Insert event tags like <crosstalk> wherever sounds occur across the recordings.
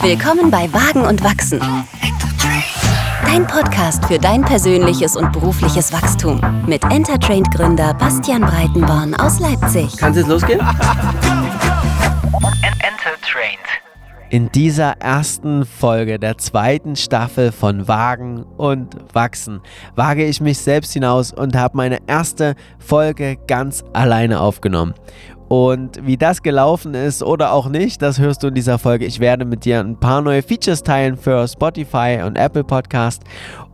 Willkommen bei Wagen und Wachsen. Dein Podcast für dein persönliches und berufliches Wachstum mit Entertrained Gründer Bastian Breitenborn aus Leipzig. Kann es jetzt losgehen? Entertrained. In dieser ersten Folge der zweiten Staffel von Wagen und Wachsen wage ich mich selbst hinaus und habe meine erste Folge ganz alleine aufgenommen. Und wie das gelaufen ist oder auch nicht, das hörst du in dieser Folge. Ich werde mit dir ein paar neue Features teilen für Spotify und Apple Podcast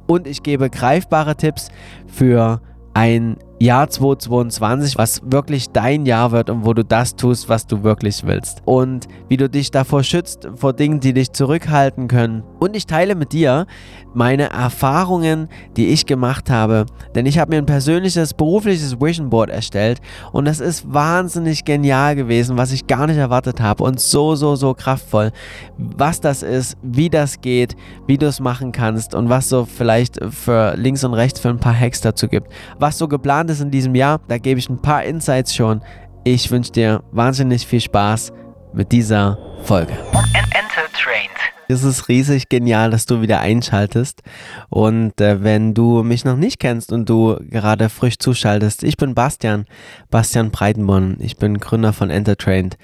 und ich gebe greifbare Tipps für ein Jahr 2022, was wirklich dein Jahr wird und wo du das tust, was du wirklich willst. Und wie du dich davor schützt, vor Dingen, die dich zurückhalten können. Und ich teile mit dir meine Erfahrungen, die ich gemacht habe. Denn ich habe mir ein persönliches berufliches Vision Board erstellt und das ist wahnsinnig genial gewesen, was ich gar nicht erwartet habe und so, so, so kraftvoll. Was das ist, wie das geht, wie du es machen kannst und was so vielleicht für links und rechts für ein paar Hacks dazu gibt. Was so geplant ist, in diesem Jahr. Da gebe ich ein paar Insights schon. Ich wünsche dir wahnsinnig viel Spaß mit dieser Folge. Entertrained. Es ist riesig genial, dass du wieder einschaltest. Und äh, wenn du mich noch nicht kennst und du gerade frisch zuschaltest, ich bin Bastian, Bastian Breitenborn. Ich bin Gründer von Entertrained.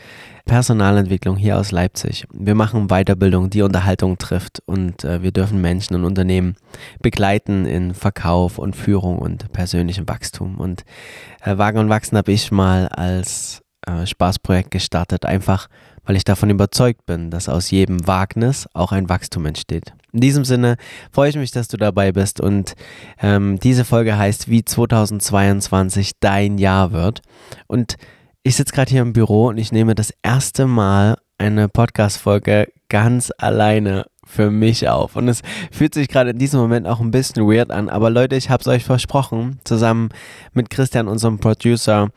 Personalentwicklung hier aus Leipzig. Wir machen Weiterbildung, die Unterhaltung trifft und äh, wir dürfen Menschen und Unternehmen begleiten in Verkauf und Führung und persönlichem Wachstum. Und äh, Wagen und Wachsen habe ich mal als äh, Spaßprojekt gestartet, einfach weil ich davon überzeugt bin, dass aus jedem Wagnis auch ein Wachstum entsteht. In diesem Sinne freue ich mich, dass du dabei bist und ähm, diese Folge heißt, wie 2022 dein Jahr wird. Und ich sitze gerade hier im Büro und ich nehme das erste Mal eine Podcast-Folge ganz alleine für mich auf. Und es fühlt sich gerade in diesem Moment auch ein bisschen weird an. Aber Leute, ich habe es euch versprochen, zusammen mit Christian, unserem Producer,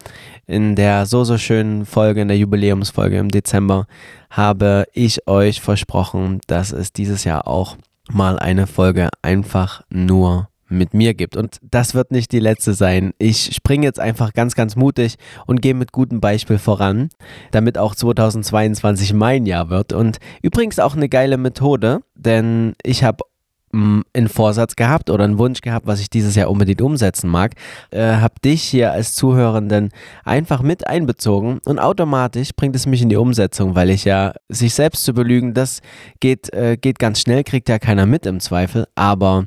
in der so, so schönen Folge, in der Jubiläumsfolge im Dezember, habe ich euch versprochen, dass es dieses Jahr auch mal eine Folge einfach nur mit mir gibt. Und das wird nicht die letzte sein. Ich springe jetzt einfach ganz, ganz mutig und gehe mit gutem Beispiel voran, damit auch 2022 mein Jahr wird. Und übrigens auch eine geile Methode, denn ich habe einen Vorsatz gehabt oder einen Wunsch gehabt, was ich dieses Jahr unbedingt umsetzen mag, äh, habe dich hier als Zuhörenden einfach mit einbezogen und automatisch bringt es mich in die Umsetzung, weil ich ja sich selbst zu belügen, das geht, äh, geht ganz schnell, kriegt ja keiner mit im Zweifel, aber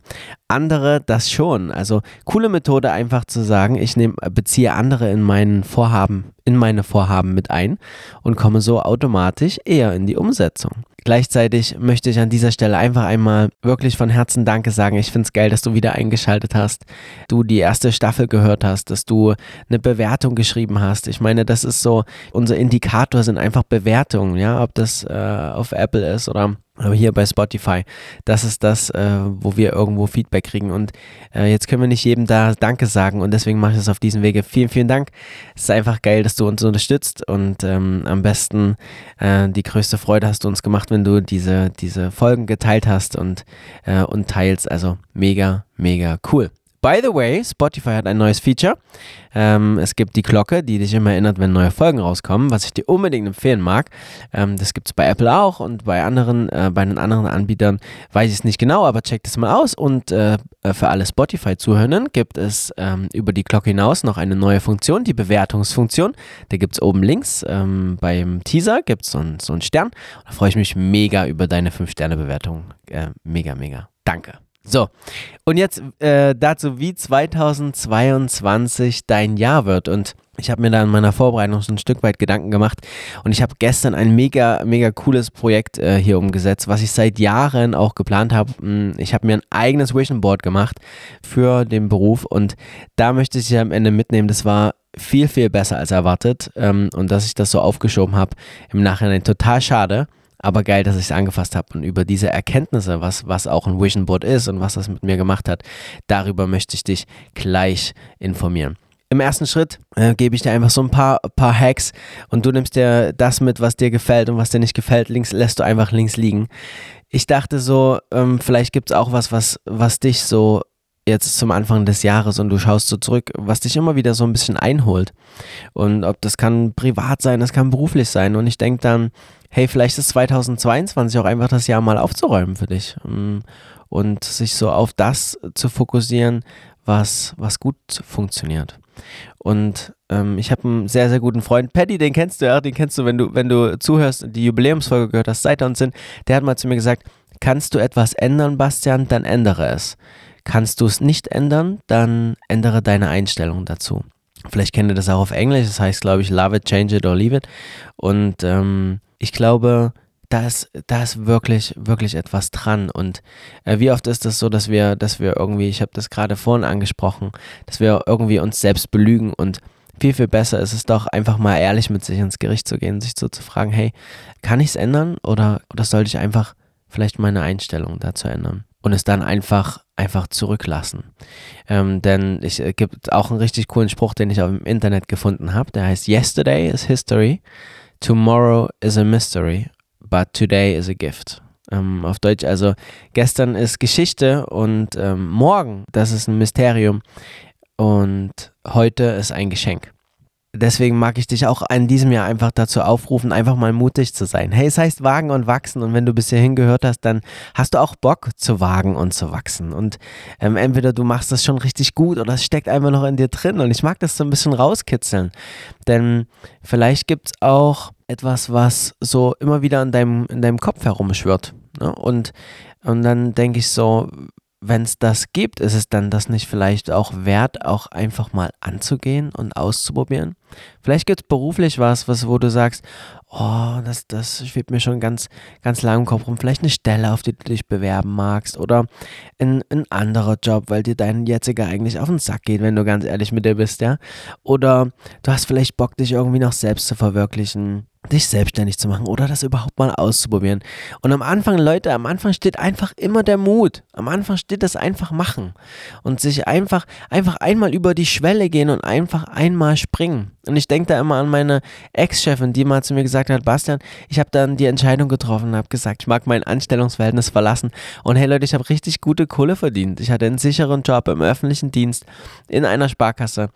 andere das schon. Also coole Methode einfach zu sagen, ich nehm, beziehe andere in meinen Vorhaben, in meine Vorhaben mit ein und komme so automatisch eher in die Umsetzung. Gleichzeitig möchte ich an dieser Stelle einfach einmal wirklich von Herzen Danke sagen. Ich finde es geil, dass du wieder eingeschaltet hast, du die erste Staffel gehört hast, dass du eine Bewertung geschrieben hast. Ich meine, das ist so, unser Indikator sind einfach Bewertungen, ja, ob das äh, auf Apple ist oder aber hier bei Spotify, das ist das, äh, wo wir irgendwo Feedback kriegen. Und äh, jetzt können wir nicht jedem da Danke sagen und deswegen mache ich das auf diesem Wege. Vielen, vielen Dank. Es ist einfach geil, dass du uns unterstützt und ähm, am besten äh, die größte Freude hast du uns gemacht, wenn du diese, diese Folgen geteilt hast und, äh, und teilst. Also mega, mega cool. By the way, Spotify hat ein neues Feature. Ähm, es gibt die Glocke, die dich immer erinnert, wenn neue Folgen rauskommen, was ich dir unbedingt empfehlen mag. Ähm, das gibt es bei Apple auch und bei anderen, äh, bei den anderen Anbietern weiß ich es nicht genau, aber check das mal aus. Und äh, für alle Spotify-Zuhörenden gibt es ähm, über die Glocke hinaus noch eine neue Funktion, die Bewertungsfunktion. Da gibt es oben links ähm, beim Teaser gibt so es so einen Stern. Da freue ich mich mega über deine 5-Sterne-Bewertung. Äh, mega, mega. Danke. So, und jetzt äh, dazu, wie 2022 dein Jahr wird. Und ich habe mir da in meiner Vorbereitung schon ein Stück weit Gedanken gemacht. Und ich habe gestern ein mega, mega cooles Projekt äh, hier umgesetzt, was ich seit Jahren auch geplant habe. Hm, ich habe mir ein eigenes Vision Board gemacht für den Beruf. Und da möchte ich dich am Ende mitnehmen. Das war viel, viel besser als erwartet. Ähm, und dass ich das so aufgeschoben habe, im Nachhinein total schade. Aber geil, dass ich es angefasst habe und über diese Erkenntnisse, was, was auch ein Vision Board ist und was das mit mir gemacht hat, darüber möchte ich dich gleich informieren. Im ersten Schritt äh, gebe ich dir einfach so ein paar, paar Hacks und du nimmst dir das mit, was dir gefällt und was dir nicht gefällt, links lässt du einfach links liegen. Ich dachte so, ähm, vielleicht gibt es auch was, was, was dich so jetzt zum Anfang des Jahres und du schaust so zurück, was dich immer wieder so ein bisschen einholt. Und ob das kann privat sein, das kann beruflich sein. Und ich denke dann, hey, vielleicht ist 2022 auch einfach das Jahr mal aufzuräumen für dich mm, und sich so auf das zu fokussieren, was, was gut funktioniert. Und ähm, ich habe einen sehr, sehr guten Freund, Paddy, den kennst du ja, den kennst du, wenn du, wenn du zuhörst, die Jubiläumsfolge gehört hast, seit er uns sind, der hat mal zu mir gesagt, kannst du etwas ändern, Bastian, dann ändere es. Kannst du es nicht ändern, dann ändere deine Einstellung dazu. Vielleicht kennt ihr das auch auf Englisch, das heißt, glaube ich, love it, change it or leave it. Und ähm, ich glaube, da ist, da ist wirklich, wirklich etwas dran. Und äh, wie oft ist das so, dass wir, dass wir irgendwie, ich habe das gerade vorhin angesprochen, dass wir irgendwie uns selbst belügen und viel, viel besser ist es doch, einfach mal ehrlich mit sich ins Gericht zu gehen, sich so zu fragen, hey, kann ich es ändern oder, oder sollte ich einfach vielleicht meine Einstellung dazu ändern? Und es dann einfach, einfach zurücklassen. Ähm, denn es äh, gibt auch einen richtig coolen Spruch, den ich auf dem Internet gefunden habe, der heißt Yesterday is History, Tomorrow is a Mystery but today is a gift. Ähm, auf Deutsch also, gestern ist Geschichte und ähm, morgen, das ist ein Mysterium und heute ist ein Geschenk. Deswegen mag ich dich auch in diesem Jahr einfach dazu aufrufen, einfach mal mutig zu sein. Hey, es heißt wagen und wachsen und wenn du bis hierhin gehört hast, dann hast du auch Bock zu wagen und zu wachsen. Und ähm, entweder du machst das schon richtig gut oder es steckt einfach noch in dir drin und ich mag das so ein bisschen rauskitzeln. Denn vielleicht gibt es auch etwas, was so immer wieder in deinem, in deinem Kopf herumschwirrt. Ne? Und, und dann denke ich so, wenn es das gibt, ist es dann das nicht vielleicht auch wert, auch einfach mal anzugehen und auszuprobieren? Vielleicht gibt es beruflich was, was, wo du sagst, oh, das, das schwebt mir schon ganz, ganz lang im Kopf rum. Vielleicht eine Stelle, auf die du dich bewerben magst oder ein, ein anderer Job, weil dir dein jetziger eigentlich auf den Sack geht, wenn du ganz ehrlich mit dir bist, ja? Oder du hast vielleicht Bock, dich irgendwie noch selbst zu verwirklichen dich selbstständig zu machen oder das überhaupt mal auszuprobieren. Und am Anfang, Leute, am Anfang steht einfach immer der Mut. Am Anfang steht das einfach machen und sich einfach, einfach einmal über die Schwelle gehen und einfach einmal springen. Und ich denke da immer an meine Ex-Chefin, die mal zu mir gesagt hat, Bastian, ich habe dann die Entscheidung getroffen und habe gesagt, ich mag mein Anstellungsverhältnis verlassen. Und hey Leute, ich habe richtig gute Kohle verdient. Ich hatte einen sicheren Job im öffentlichen Dienst in einer Sparkasse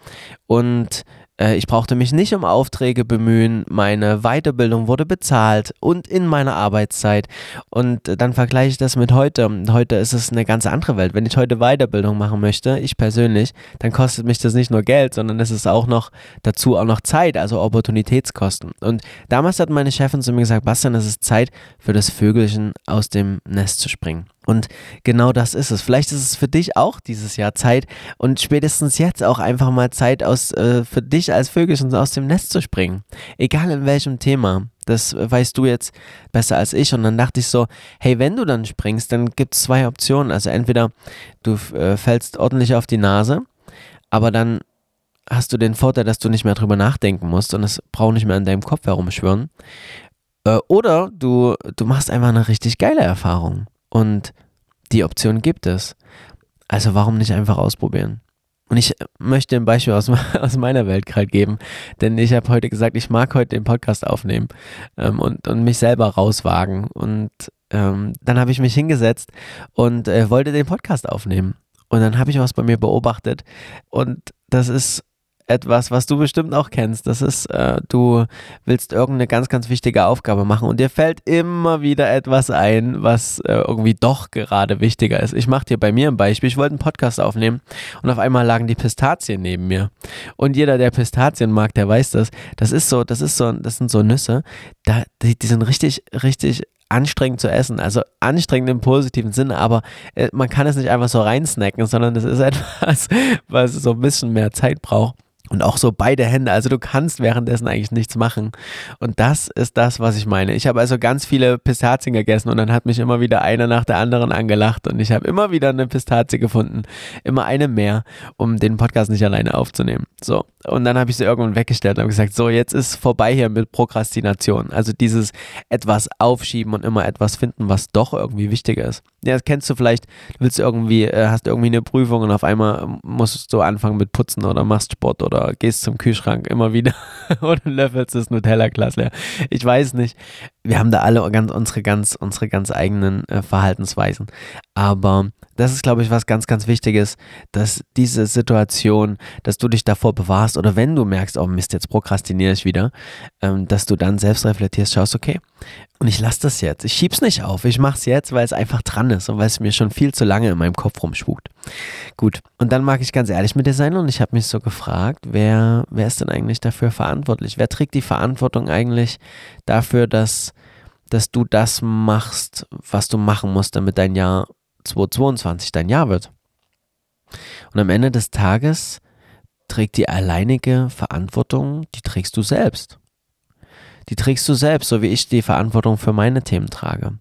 und ich brauchte mich nicht um Aufträge bemühen, meine Weiterbildung wurde bezahlt und in meiner Arbeitszeit. Und dann vergleiche ich das mit heute. Heute ist es eine ganz andere Welt. Wenn ich heute Weiterbildung machen möchte, ich persönlich, dann kostet mich das nicht nur Geld, sondern es ist auch noch dazu auch noch Zeit, also Opportunitätskosten. Und damals hat meine Chefin zu mir gesagt, Bastian, es ist Zeit für das Vögelchen aus dem Nest zu springen. Und genau das ist es. Vielleicht ist es für dich auch dieses Jahr Zeit und spätestens jetzt auch einfach mal Zeit aus, äh, für dich als Vögelchen aus dem Nest zu springen. Egal in welchem Thema. Das weißt du jetzt besser als ich. Und dann dachte ich so, hey, wenn du dann springst, dann gibt es zwei Optionen. Also entweder du äh, fällst ordentlich auf die Nase, aber dann hast du den Vorteil, dass du nicht mehr drüber nachdenken musst und es braucht nicht mehr in deinem Kopf herumschwirren. Äh, oder du, du machst einfach eine richtig geile Erfahrung. Und die Option gibt es. Also warum nicht einfach ausprobieren? Und ich möchte ein Beispiel aus, <laughs> aus meiner Welt gerade geben, denn ich habe heute gesagt, ich mag heute den Podcast aufnehmen ähm, und, und mich selber rauswagen. Und ähm, dann habe ich mich hingesetzt und äh, wollte den Podcast aufnehmen. Und dann habe ich was bei mir beobachtet und das ist etwas, was du bestimmt auch kennst. Das ist, äh, du willst irgendeine ganz, ganz wichtige Aufgabe machen und dir fällt immer wieder etwas ein, was äh, irgendwie doch gerade wichtiger ist. Ich mache dir bei mir ein Beispiel. Ich wollte einen Podcast aufnehmen und auf einmal lagen die Pistazien neben mir. Und jeder, der Pistazien mag, der weiß das. Das ist so, das ist so, das sind so Nüsse. Da, die, die sind richtig, richtig anstrengend zu essen. Also anstrengend im positiven Sinne, aber äh, man kann es nicht einfach so reinsnacken, sondern es ist <laughs> etwas, was so ein bisschen mehr Zeit braucht. Und auch so beide Hände. Also du kannst währenddessen eigentlich nichts machen. Und das ist das, was ich meine. Ich habe also ganz viele Pistazien gegessen und dann hat mich immer wieder einer nach der anderen angelacht und ich habe immer wieder eine Pistazie gefunden. Immer eine mehr, um den Podcast nicht alleine aufzunehmen. So. Und dann habe ich sie irgendwann weggestellt und habe gesagt, so, jetzt ist vorbei hier mit Prokrastination. Also dieses etwas aufschieben und immer etwas finden, was doch irgendwie wichtiger ist. Ja, das kennst du vielleicht, willst du irgendwie, äh, hast irgendwie eine Prüfung und auf einmal musst du anfangen mit Putzen oder machst Sport oder gehst zum Kühlschrank immer wieder <laughs> oder löffelst das Nutella-Glas leer. Ich weiß nicht. Wir haben da alle ganz, unsere, ganz, unsere ganz eigenen äh, Verhaltensweisen. Aber das ist, glaube ich, was ganz, ganz Wichtiges, dass diese Situation, dass du dich davor bewahrst oder wenn du merkst, oh Mist, jetzt prokrastiniere ich wieder, ähm, dass du dann selbst reflektierst, schaust, okay, und ich lasse das jetzt. Ich schieb's nicht auf. Ich mache es jetzt, weil es einfach dran ist und weil es mir schon viel zu lange in meinem Kopf rumspukt. Gut. Und dann mag ich ganz ehrlich mit dir sein und ich habe mich so gefragt, wer, wer ist denn eigentlich dafür verantwortlich? Wer trägt die Verantwortung eigentlich dafür, dass, dass du das machst, was du machen musst, damit dein Jahr 2022 dein Jahr wird? Und am Ende des Tages trägt die alleinige Verantwortung, die trägst du selbst die trägst du selbst, so wie ich die Verantwortung für meine Themen trage.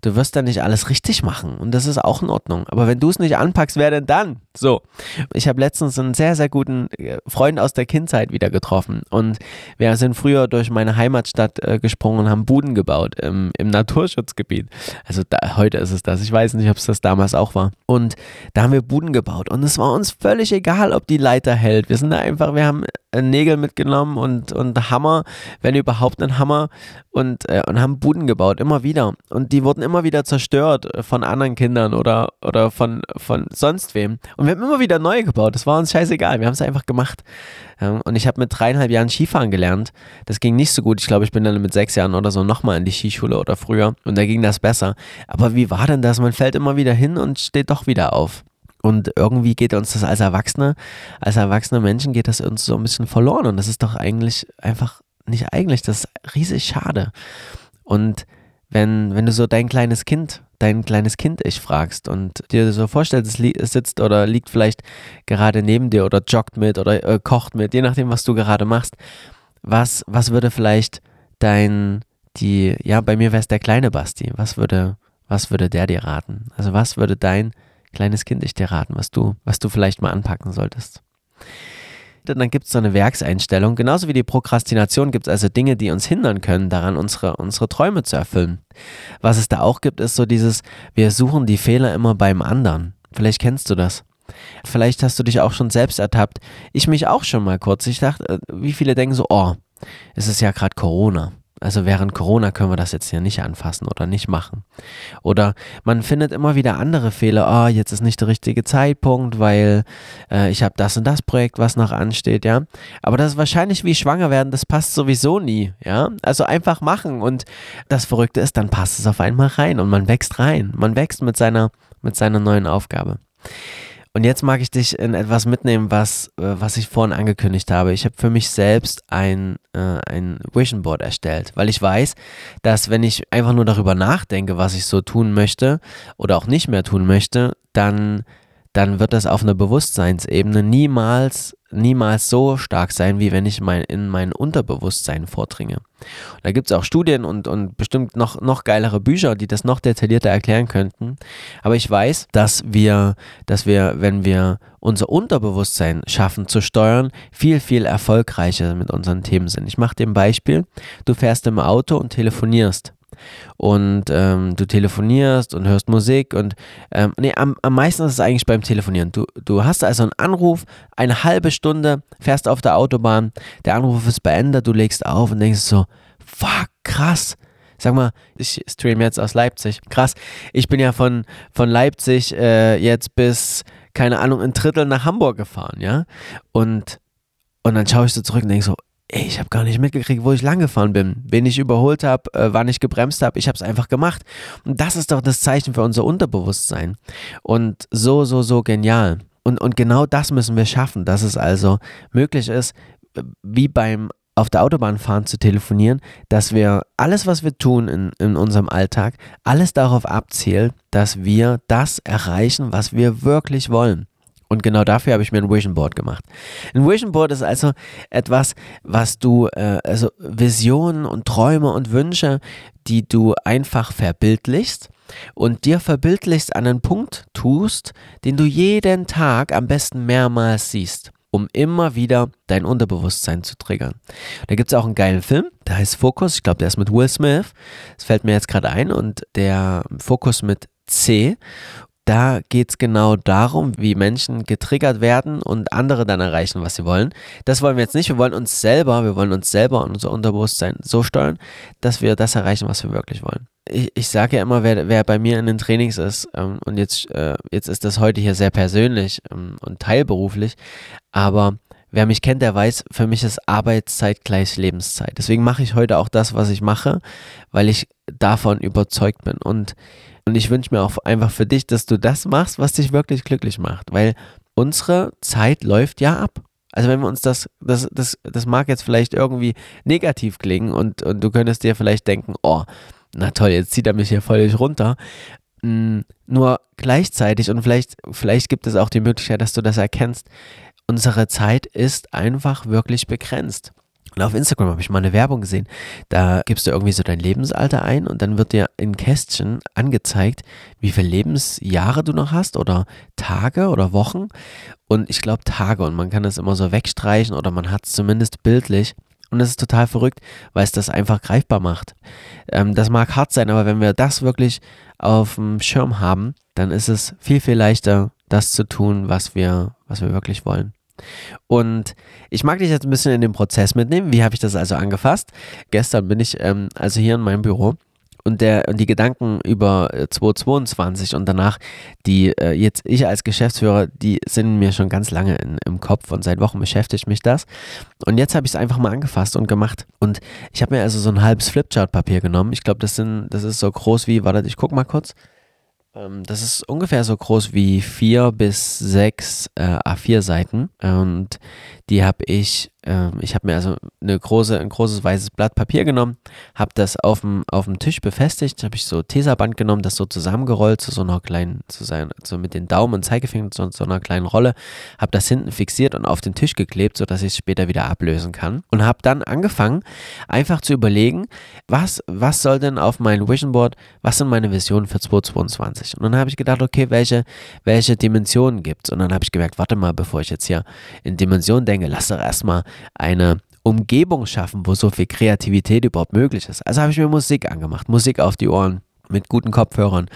Du wirst dann nicht alles richtig machen und das ist auch in Ordnung. Aber wenn du es nicht anpackst, wer denn dann? So, ich habe letztens einen sehr, sehr guten äh, Freund aus der Kindheit wieder getroffen und wir sind früher durch meine Heimatstadt äh, gesprungen und haben Buden gebaut im, im Naturschutzgebiet. Also da, heute ist es das. Ich weiß nicht, ob es das damals auch war. Und da haben wir Buden gebaut und es war uns völlig egal, ob die Leiter hält. Wir sind da einfach, wir haben Nägel mitgenommen und, und Hammer, wenn überhaupt einen Hammer und, äh, und haben Buden gebaut, immer wieder. Und die wurden immer wieder zerstört äh, von anderen Kindern oder, oder von, von sonst wem. Und wir haben immer wieder neue gebaut. Das war uns scheißegal. Wir haben es einfach gemacht. Und ich habe mit dreieinhalb Jahren Skifahren gelernt. Das ging nicht so gut. Ich glaube, ich bin dann mit sechs Jahren oder so nochmal in die Skischule oder früher. Und da ging das besser. Aber wie war denn das? Man fällt immer wieder hin und steht doch wieder auf. Und irgendwie geht uns das als Erwachsene, als erwachsene Menschen geht das uns so ein bisschen verloren. Und das ist doch eigentlich einfach nicht eigentlich, das ist riesig schade. Und wenn, wenn du so dein kleines Kind, dein kleines Kind-Ich fragst und dir so vorstellst, es sitzt oder liegt vielleicht gerade neben dir oder joggt mit oder äh, kocht mit, je nachdem, was du gerade machst, was, was würde vielleicht dein, die, ja, bei mir wäre es der kleine Basti, was würde, was würde der dir raten? Also was würde dein kleines Kind Ich dir raten, was du, was du vielleicht mal anpacken solltest? Dann gibt es so eine Werkseinstellung. Genauso wie die Prokrastination gibt es also Dinge, die uns hindern können, daran unsere, unsere Träume zu erfüllen. Was es da auch gibt, ist so dieses, wir suchen die Fehler immer beim anderen. Vielleicht kennst du das. Vielleicht hast du dich auch schon selbst ertappt. Ich mich auch schon mal kurz. Ich dachte, äh, wie viele denken so, oh, es ist ja gerade Corona. Also während Corona können wir das jetzt hier nicht anfassen oder nicht machen. Oder man findet immer wieder andere Fehler. Oh, jetzt ist nicht der richtige Zeitpunkt, weil äh, ich habe das und das Projekt, was noch ansteht, ja. Aber das ist wahrscheinlich wie schwanger werden, das passt sowieso nie, ja. Also einfach machen und das Verrückte ist, dann passt es auf einmal rein und man wächst rein. Man wächst mit seiner, mit seiner neuen Aufgabe. Und jetzt mag ich dich in etwas mitnehmen, was, äh, was ich vorhin angekündigt habe. Ich habe für mich selbst ein, äh, ein Vision Board erstellt, weil ich weiß, dass wenn ich einfach nur darüber nachdenke, was ich so tun möchte oder auch nicht mehr tun möchte, dann, dann wird das auf einer Bewusstseinsebene niemals niemals so stark sein, wie wenn ich mein, in mein Unterbewusstsein vordringe. Und da gibt es auch Studien und, und bestimmt noch, noch geilere Bücher, die das noch detaillierter erklären könnten. Aber ich weiß, dass wir, dass wir, wenn wir unser Unterbewusstsein schaffen zu steuern, viel, viel erfolgreicher mit unseren Themen sind. Ich mache dir ein Beispiel. Du fährst im Auto und telefonierst und ähm, du telefonierst und hörst Musik und ähm, nee, am, am meisten ist es eigentlich beim Telefonieren. Du, du hast also einen Anruf, eine halbe Stunde, fährst auf der Autobahn, der Anruf ist beendet, du legst auf und denkst so, fuck, krass. Sag mal, ich stream jetzt aus Leipzig. Krass, ich bin ja von, von Leipzig äh, jetzt bis, keine Ahnung, ein Drittel nach Hamburg gefahren, ja. Und, und dann schaue ich so zurück und denke so, ey, ich habe gar nicht mitgekriegt, wo ich lang gefahren bin, wen ich überholt habe, äh, wann ich gebremst habe. Ich habe es einfach gemacht. Und das ist doch das Zeichen für unser Unterbewusstsein. Und so, so, so genial. Und, und genau das müssen wir schaffen, dass es also möglich ist, wie beim auf der Autobahn fahren zu telefonieren, dass wir alles, was wir tun in, in unserem Alltag, alles darauf abzielt, dass wir das erreichen, was wir wirklich wollen. Und genau dafür habe ich mir ein Vision Board gemacht. Ein Vision Board ist also etwas, was du, äh, also Visionen und Träume und Wünsche, die du einfach verbildlichst und dir verbildlichst an einen Punkt tust, den du jeden Tag am besten mehrmals siehst um immer wieder dein Unterbewusstsein zu triggern. Da gibt es auch einen geilen Film, der heißt Focus. Ich glaube, der ist mit Will Smith. Das fällt mir jetzt gerade ein. Und der Focus mit C. da geht es genau darum, wie Menschen getriggert werden und andere dann erreichen, was sie wollen. Das wollen wir jetzt nicht. Wir wollen uns selber, wir wollen uns selber und unser Unterbewusstsein so steuern, dass wir das erreichen, was wir wirklich wollen. Ich, ich sage ja immer, wer, wer bei mir in den Trainings ist, ähm, und jetzt, äh, jetzt ist das heute hier sehr persönlich ähm, und teilberuflich, aber wer mich kennt, der weiß, für mich ist Arbeitszeit gleich Lebenszeit. Deswegen mache ich heute auch das, was ich mache, weil ich davon überzeugt bin. Und und ich wünsche mir auch einfach für dich, dass du das machst, was dich wirklich glücklich macht, weil unsere Zeit läuft ja ab. Also wenn wir uns das, das, das, das mag jetzt vielleicht irgendwie negativ klingen und, und du könntest dir vielleicht denken, oh, na toll, jetzt zieht er mich hier völlig runter. Hm, nur gleichzeitig und vielleicht, vielleicht gibt es auch die Möglichkeit, dass du das erkennst, unsere Zeit ist einfach wirklich begrenzt. Und auf Instagram habe ich mal eine Werbung gesehen. Da gibst du irgendwie so dein Lebensalter ein und dann wird dir in Kästchen angezeigt, wie viele Lebensjahre du noch hast oder Tage oder Wochen. Und ich glaube Tage und man kann das immer so wegstreichen oder man hat es zumindest bildlich. Und das ist total verrückt, weil es das einfach greifbar macht. Ähm, das mag hart sein, aber wenn wir das wirklich auf dem Schirm haben, dann ist es viel, viel leichter, das zu tun, was wir, was wir wirklich wollen. Und ich mag dich jetzt ein bisschen in den Prozess mitnehmen. Wie habe ich das also angefasst? Gestern bin ich ähm, also hier in meinem Büro und, der, und die Gedanken über 2022 äh, und danach, die äh, jetzt ich als Geschäftsführer, die sind mir schon ganz lange in, im Kopf und seit Wochen beschäftigt mich das. Und jetzt habe ich es einfach mal angefasst und gemacht. Und ich habe mir also so ein halbes Flipchart-Papier genommen. Ich glaube, das, das ist so groß wie, warte, ich gucke mal kurz. Ähm, das ist ungefähr so groß wie vier bis sechs äh, A4-Seiten. Und die habe ich ähm, ich habe mir also eine große, ein großes weißes Blatt Papier genommen, habe das auf dem, auf dem Tisch befestigt, habe ich so Tesaband genommen, das so zusammengerollt zu so einer kleinen, zu sein, so mit den Daumen und Zeigefinger zu so einer kleinen Rolle, habe das hinten fixiert und auf den Tisch geklebt, sodass ich es später wieder ablösen kann und habe dann angefangen, einfach zu überlegen, was, was soll denn auf mein Vision Board, was sind meine Visionen für 2022? Und dann habe ich gedacht, okay, welche, welche Dimensionen gibt es? Und dann habe ich gemerkt, warte mal, bevor ich jetzt hier in Dimensionen denke, lass doch erstmal eine Umgebung schaffen, wo so viel Kreativität überhaupt möglich ist. Also habe ich mir Musik angemacht, Musik auf die Ohren mit guten Kopfhörern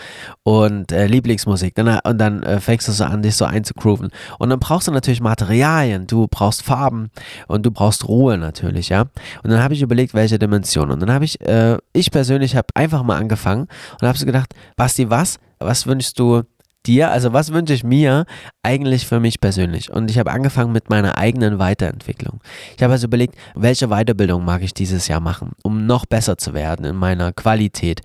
und äh, Lieblingsmusik. Dann, und dann äh, fängst du so an, dich so einzugrooven. Und dann brauchst du natürlich Materialien, du brauchst Farben und du brauchst Ruhe natürlich, ja. Und dann habe ich überlegt, welche Dimension. Und dann habe ich, äh, ich persönlich habe einfach mal angefangen und habe so gedacht, Basti, was, was wünschst du dir? Also was wünsche ich mir eigentlich für mich persönlich? Und ich habe angefangen mit meiner eigenen Weiterentwicklung. Ich habe also überlegt, welche Weiterbildung mag ich dieses Jahr machen, um noch besser zu werden in meiner Qualität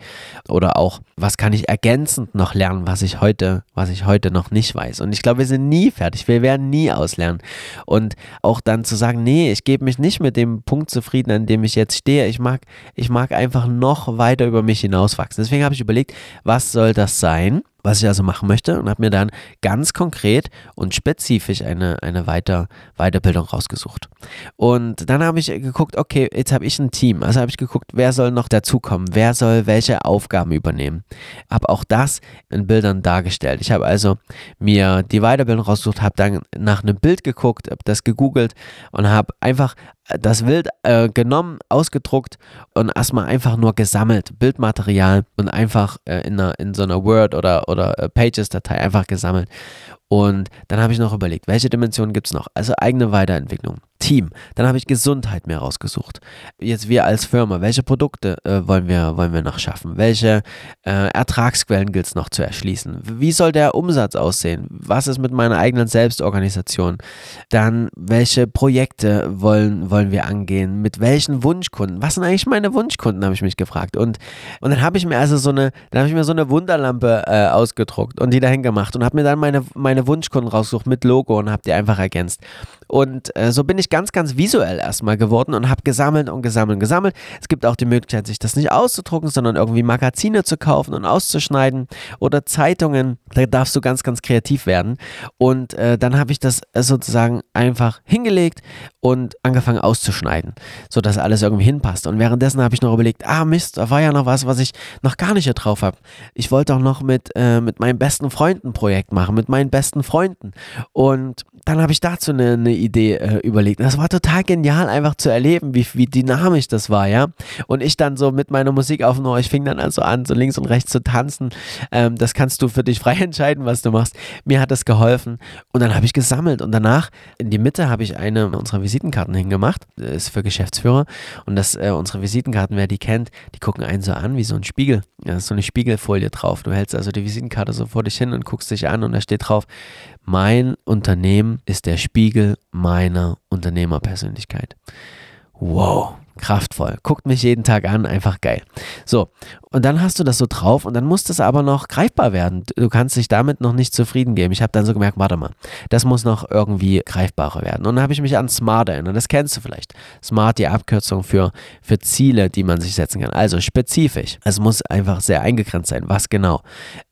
oder auch was kann ich ergänzend noch lernen, was ich heute, was ich heute noch nicht weiß. Und ich glaube, wir sind nie fertig, wir werden nie auslernen. Und auch dann zu sagen, nee, ich gebe mich nicht mit dem Punkt zufrieden, an dem ich jetzt stehe. Ich mag, ich mag einfach noch weiter über mich hinauswachsen. Deswegen habe ich überlegt, was soll das sein? Was ich also machen möchte und habe mir dann ganz konkret und spezifisch eine, eine Weiter, Weiterbildung rausgesucht. Und dann habe ich geguckt, okay, jetzt habe ich ein Team. Also habe ich geguckt, wer soll noch dazukommen, wer soll welche Aufgaben übernehmen. Habe auch das in Bildern dargestellt. Ich habe also mir die Weiterbildung rausgesucht, habe dann nach einem Bild geguckt, habe das gegoogelt und habe einfach das Bild äh, genommen, ausgedruckt und erstmal einfach nur gesammelt, Bildmaterial und einfach äh, in, einer, in so einer Word- oder, oder äh, Pages-Datei einfach gesammelt. Und dann habe ich noch überlegt, welche Dimensionen gibt es noch? Also eigene Weiterentwicklung. Team. Dann habe ich Gesundheit mehr rausgesucht. Jetzt wir als Firma, welche Produkte äh, wollen, wir, wollen wir noch schaffen? Welche äh, Ertragsquellen gilt es noch zu erschließen? Wie soll der Umsatz aussehen? Was ist mit meiner eigenen Selbstorganisation? Dann, welche Projekte wollen, wollen wir angehen? Mit welchen Wunschkunden? Was sind eigentlich meine Wunschkunden, habe ich mich gefragt. Und, und dann habe ich mir also so eine, dann habe ich mir so eine Wunderlampe äh, ausgedruckt und die dahin gemacht und habe mir dann meine, meine Wunschkunden rausgesucht mit Logo und habe die einfach ergänzt. Und äh, so bin ich ganz, ganz visuell erstmal geworden und habe gesammelt und gesammelt und gesammelt. Es gibt auch die Möglichkeit, sich das nicht auszudrucken, sondern irgendwie Magazine zu kaufen und auszuschneiden oder Zeitungen. Da darfst du ganz, ganz kreativ werden. Und äh, dann habe ich das sozusagen einfach hingelegt und angefangen auszuschneiden, sodass alles irgendwie hinpasst. Und währenddessen habe ich noch überlegt, ah Mist, da war ja noch was, was ich noch gar nicht hier drauf habe. Ich wollte auch noch mit, äh, mit meinen besten Freunden ein Projekt machen, mit meinen besten Freunden. Und dann habe ich dazu eine, eine Idee äh, überlegt. Das war total genial, einfach zu erleben, wie, wie dynamisch das war, ja. Und ich dann so mit meiner Musik auf dem Ohr, ich fing dann an so an, so links und rechts zu tanzen. Ähm, das kannst du für dich frei <laughs> entscheiden, was du machst. Mir hat das geholfen. Und dann habe ich gesammelt und danach in die Mitte habe ich eine unserer Visitenkarten hingemacht. Das ist für Geschäftsführer. Und das, äh, unsere Visitenkarten, wer die kennt, die gucken einen so an wie so ein Spiegel. Ja, ist so eine Spiegelfolie drauf. Du hältst also die Visitenkarte so vor dich hin und guckst dich an und da steht drauf, mein Unternehmen ist der Spiegel meiner Unternehmerpersönlichkeit. Wow, kraftvoll. Guckt mich jeden Tag an, einfach geil. So, und dann hast du das so drauf und dann muss das aber noch greifbar werden. Du kannst dich damit noch nicht zufrieden geben. Ich habe dann so gemerkt, warte mal, das muss noch irgendwie greifbarer werden. Und dann habe ich mich an Smart erinnert, das kennst du vielleicht. Smart, die Abkürzung für, für Ziele, die man sich setzen kann. Also spezifisch. Es muss einfach sehr eingegrenzt sein. Was genau?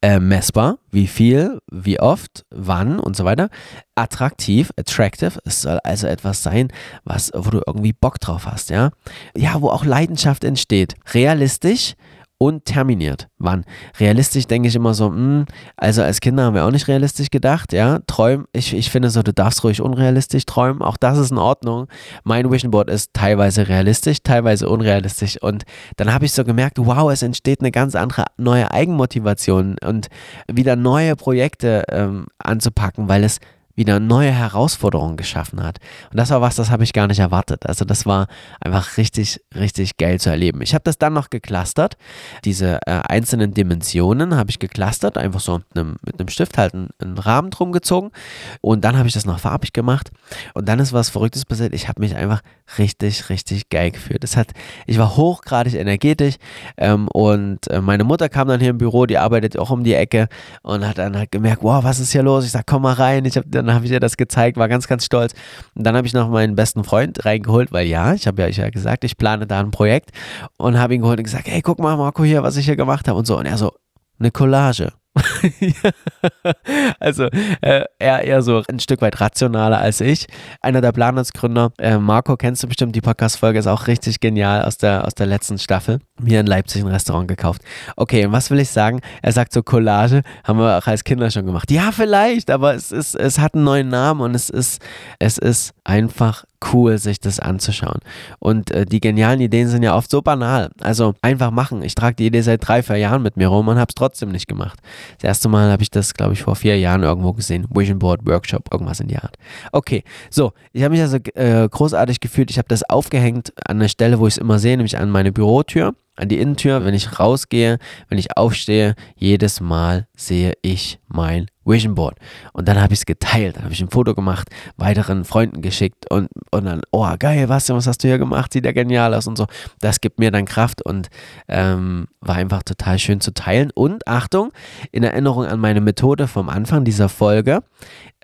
Äh, messbar, wie viel, wie oft, wann und so weiter. Attraktiv, attractive, es soll also etwas sein, was, wo du irgendwie Bock drauf hast, ja. Ja, wo auch Leidenschaft entsteht. Realistisch, und terminiert. Wann? Realistisch denke ich immer so, mh, hm, also als Kinder haben wir auch nicht realistisch gedacht, ja. Träumen, ich, ich finde so, du darfst ruhig unrealistisch träumen, auch das ist in Ordnung. Mein Vision Board ist teilweise realistisch, teilweise unrealistisch und dann habe ich so gemerkt, wow, es entsteht eine ganz andere neue Eigenmotivation und wieder neue Projekte ähm, anzupacken, weil es wieder neue Herausforderungen geschaffen hat. Und das war was, das habe ich gar nicht erwartet. Also das war einfach richtig, richtig geil zu erleben. Ich habe das dann noch geclustert. Diese äh, einzelnen Dimensionen habe ich geclustert, einfach so mit einem, mit einem Stift halt einen, einen Rahmen drum gezogen. Und dann habe ich das noch farbig gemacht. Und dann ist was Verrücktes passiert. Ich habe mich einfach richtig, richtig geil gefühlt. Das hat, ich war hochgradig energetisch ähm, und äh, meine Mutter kam dann hier im Büro, die arbeitet auch um die Ecke und hat dann halt gemerkt, wow, was ist hier los? Ich sag, komm mal rein. Ich habe dann dann habe ich ihr das gezeigt, war ganz, ganz stolz. Und dann habe ich noch meinen besten Freund reingeholt, weil ja, ich habe ja, ja gesagt, ich plane da ein Projekt und habe ihn geholt und gesagt, hey, guck mal, Marco hier, was ich hier gemacht habe und so. Und er so, eine Collage. <laughs> also äh, er eher so ein Stück weit rationaler als ich. Einer der Planungsgründer, äh, Marco, kennst du bestimmt, die Podcast-Folge ist auch richtig genial aus der, aus der letzten Staffel. Mir in Leipzig ein Restaurant gekauft. Okay, und was will ich sagen? Er sagt so Collage, haben wir auch als Kinder schon gemacht. Ja, vielleicht, aber es, ist, es hat einen neuen Namen und es ist, es ist einfach cool, sich das anzuschauen. Und äh, die genialen Ideen sind ja oft so banal. Also einfach machen. Ich trage die Idee seit drei, vier Jahren mit mir rum und habe es trotzdem nicht gemacht. Das erste Mal habe ich das, glaube ich, vor vier Jahren irgendwo gesehen. Vision Board Workshop, irgendwas in die Art. Okay, so. Ich habe mich also äh, großartig gefühlt. Ich habe das aufgehängt an der Stelle, wo ich es immer sehe, nämlich an meine Bürotür an die Innentür, wenn ich rausgehe, wenn ich aufstehe, jedes Mal sehe ich mein Vision Board. Und dann habe ich es geteilt, dann habe ich ein Foto gemacht, weiteren Freunden geschickt und, und dann, oh geil, was, was hast du hier gemacht, sieht ja genial aus und so. Das gibt mir dann Kraft und ähm, war einfach total schön zu teilen. Und Achtung, in Erinnerung an meine Methode vom Anfang dieser Folge,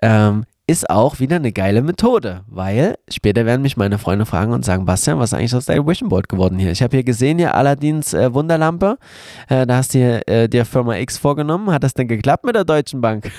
ähm, ist auch wieder eine geile Methode, weil später werden mich meine Freunde fragen und sagen, Bastian, was ist eigentlich aus deinem Vision Board geworden hier? Ich habe hier gesehen, hier Aladdins äh, Wunderlampe, äh, da hast du hier, äh, dir Firma X vorgenommen, hat das denn geklappt mit der Deutschen Bank?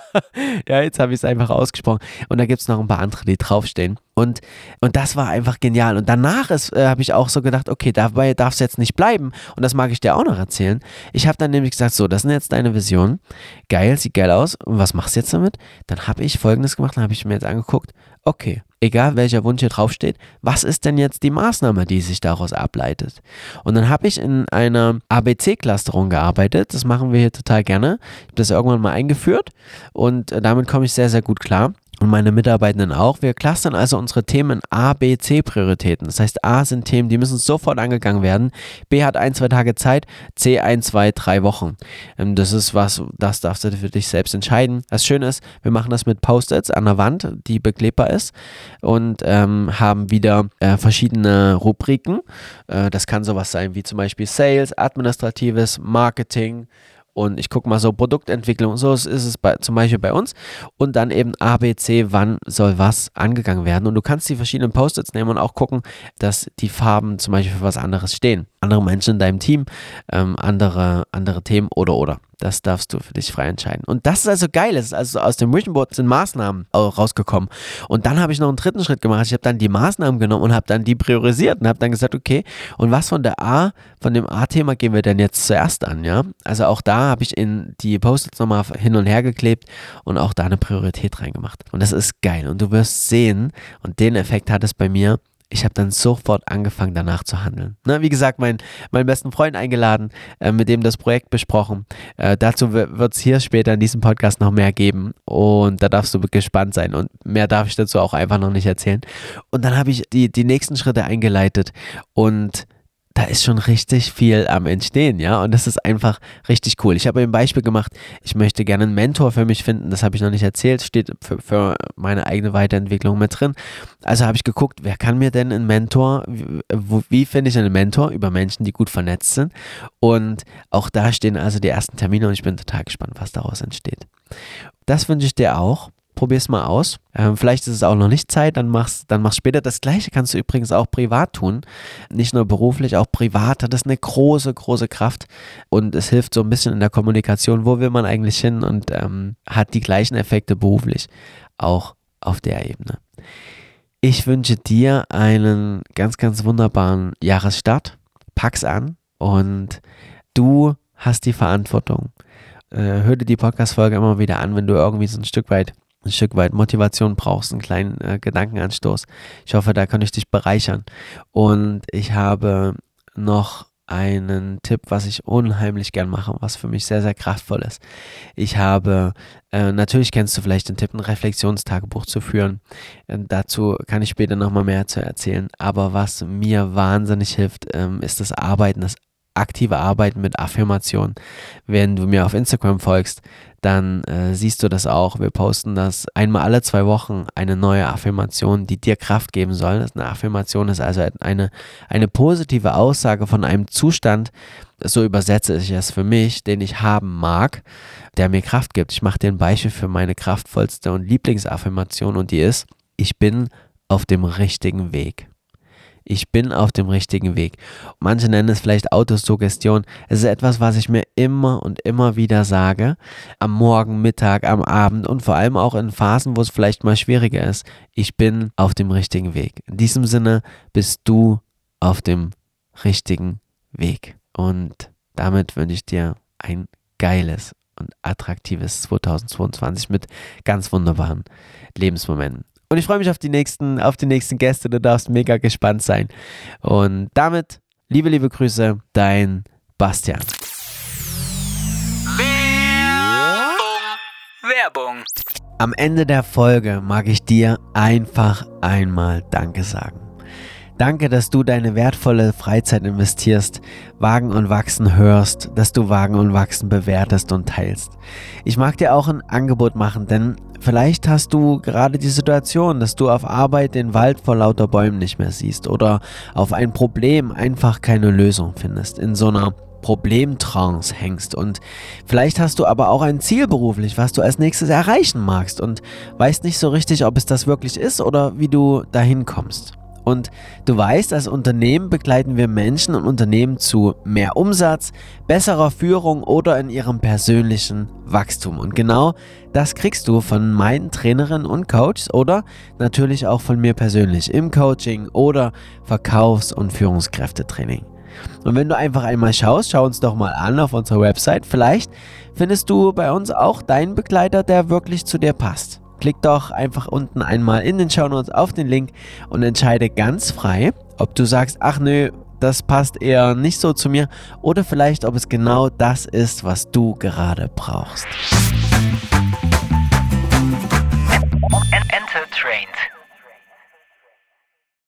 <laughs> ja, jetzt habe ich es einfach ausgesprochen und da gibt es noch ein paar andere, die draufstehen. Und, und das war einfach genial. Und danach äh, habe ich auch so gedacht, okay, dabei darf es jetzt nicht bleiben. Und das mag ich dir auch noch erzählen. Ich habe dann nämlich gesagt, so, das sind jetzt deine Visionen. Geil, sieht geil aus. Und was machst du jetzt damit? Dann habe ich folgendes gemacht, dann habe ich mir jetzt angeguckt, okay, egal welcher Wunsch hier draufsteht, was ist denn jetzt die Maßnahme, die sich daraus ableitet? Und dann habe ich in einer ABC-Clusterung gearbeitet. Das machen wir hier total gerne. Ich habe das irgendwann mal eingeführt und äh, damit komme ich sehr, sehr gut klar und meine Mitarbeitenden auch. Wir clustern also unsere Themen A, B, C Prioritäten. Das heißt, A sind Themen, die müssen sofort angegangen werden. B hat ein, zwei Tage Zeit. C ein, zwei, drei Wochen. Ähm, das ist was, das darfst du für dich selbst entscheiden. Das Schöne ist, wir machen das mit Post-its an der Wand, die beklebbar ist und ähm, haben wieder äh, verschiedene Rubriken. Äh, das kann sowas sein wie zum Beispiel Sales, Administratives, Marketing, und ich gucke mal so Produktentwicklung, so ist es bei, zum Beispiel bei uns und dann eben ABC, wann soll was angegangen werden und du kannst die verschiedenen Post-its nehmen und auch gucken, dass die Farben zum Beispiel für was anderes stehen. Andere Menschen in deinem Team, ähm, andere, andere Themen oder oder. Das darfst du für dich frei entscheiden. Und das ist also geil. Es ist also aus dem Vision Board sind Maßnahmen rausgekommen. Und dann habe ich noch einen dritten Schritt gemacht. Ich habe dann die Maßnahmen genommen und habe dann die priorisiert und habe dann gesagt, okay, und was von der A, von dem A-Thema gehen wir denn jetzt zuerst an, ja? Also auch da habe ich in die Post-its nochmal hin und her geklebt und auch da eine Priorität reingemacht. Und das ist geil. Und du wirst sehen, und den Effekt hat es bei mir, ich habe dann sofort angefangen, danach zu handeln. Ne, wie gesagt, mein, meinen besten Freund eingeladen, äh, mit dem das Projekt besprochen. Äh, dazu wird es hier später in diesem Podcast noch mehr geben und da darfst du gespannt sein und mehr darf ich dazu auch einfach noch nicht erzählen. Und dann habe ich die, die nächsten Schritte eingeleitet und da ist schon richtig viel am Entstehen, ja. Und das ist einfach richtig cool. Ich habe ein Beispiel gemacht, ich möchte gerne einen Mentor für mich finden, das habe ich noch nicht erzählt, steht für, für meine eigene Weiterentwicklung mit drin. Also habe ich geguckt, wer kann mir denn einen Mentor, wie, wie finde ich einen Mentor über Menschen, die gut vernetzt sind? Und auch da stehen also die ersten Termine und ich bin total gespannt, was daraus entsteht. Das wünsche ich dir auch probier's mal aus. Ähm, vielleicht ist es auch noch nicht Zeit, dann machst, dann machst später. Das gleiche kannst du übrigens auch privat tun. Nicht nur beruflich, auch privat hat das eine große, große Kraft und es hilft so ein bisschen in der Kommunikation, wo will man eigentlich hin und ähm, hat die gleichen Effekte beruflich auch auf der Ebene. Ich wünsche dir einen ganz, ganz wunderbaren Jahresstart. Pack's an und du hast die Verantwortung. Äh, hör dir die Podcast-Folge immer wieder an, wenn du irgendwie so ein Stück weit ein Stück weit Motivation brauchst, einen kleinen äh, Gedankenanstoß. Ich hoffe, da kann ich dich bereichern. Und ich habe noch einen Tipp, was ich unheimlich gern mache, was für mich sehr, sehr kraftvoll ist. Ich habe, äh, natürlich kennst du vielleicht den Tipp, ein Reflexionstagebuch zu führen. Äh, dazu kann ich später nochmal mehr zu erzählen. Aber was mir wahnsinnig hilft, ähm, ist das Arbeiten, das aktive Arbeiten mit Affirmationen. Wenn du mir auf Instagram folgst, dann äh, siehst du das auch. Wir posten das einmal alle zwei Wochen eine neue Affirmation, die dir Kraft geben soll. Eine Affirmation ist also eine, eine positive Aussage von einem Zustand, so übersetze ich es für mich, den ich haben mag, der mir Kraft gibt. Ich mache dir ein Beispiel für meine kraftvollste und Lieblingsaffirmation und die ist, ich bin auf dem richtigen Weg ich bin auf dem richtigen Weg. Manche nennen es vielleicht Autosuggestion. Es ist etwas, was ich mir immer und immer wieder sage. Am Morgen, Mittag, am Abend und vor allem auch in Phasen, wo es vielleicht mal schwieriger ist. Ich bin auf dem richtigen Weg. In diesem Sinne bist du auf dem richtigen Weg. Und damit wünsche ich dir ein geiles und attraktives 2022 mit ganz wunderbaren Lebensmomenten. Und ich freue mich auf die nächsten, auf die nächsten Gäste. Du darfst mega gespannt sein. Und damit, liebe, liebe Grüße, dein Bastian. Werbung. Am Ende der Folge mag ich dir einfach einmal Danke sagen. Danke, dass du deine wertvolle Freizeit investierst, Wagen und Wachsen hörst, dass du Wagen und Wachsen bewertest und teilst. Ich mag dir auch ein Angebot machen, denn vielleicht hast du gerade die Situation, dass du auf Arbeit den Wald vor lauter Bäumen nicht mehr siehst oder auf ein Problem einfach keine Lösung findest. In so einer Problemtrance hängst und vielleicht hast du aber auch ein Ziel beruflich, was du als nächstes erreichen magst und weißt nicht so richtig, ob es das wirklich ist oder wie du dahin kommst. Und du weißt, als Unternehmen begleiten wir Menschen und Unternehmen zu mehr Umsatz, besserer Führung oder in ihrem persönlichen Wachstum. Und genau das kriegst du von meinen Trainerinnen und Coaches oder natürlich auch von mir persönlich im Coaching oder Verkaufs- und Führungskräftetraining. Und wenn du einfach einmal schaust, schau uns doch mal an auf unserer Website. Vielleicht findest du bei uns auch deinen Begleiter, der wirklich zu dir passt klick doch einfach unten einmal in den Shownotes auf den Link und entscheide ganz frei, ob du sagst, ach nö, das passt eher nicht so zu mir oder vielleicht, ob es genau das ist, was du gerade brauchst. Enter Trained.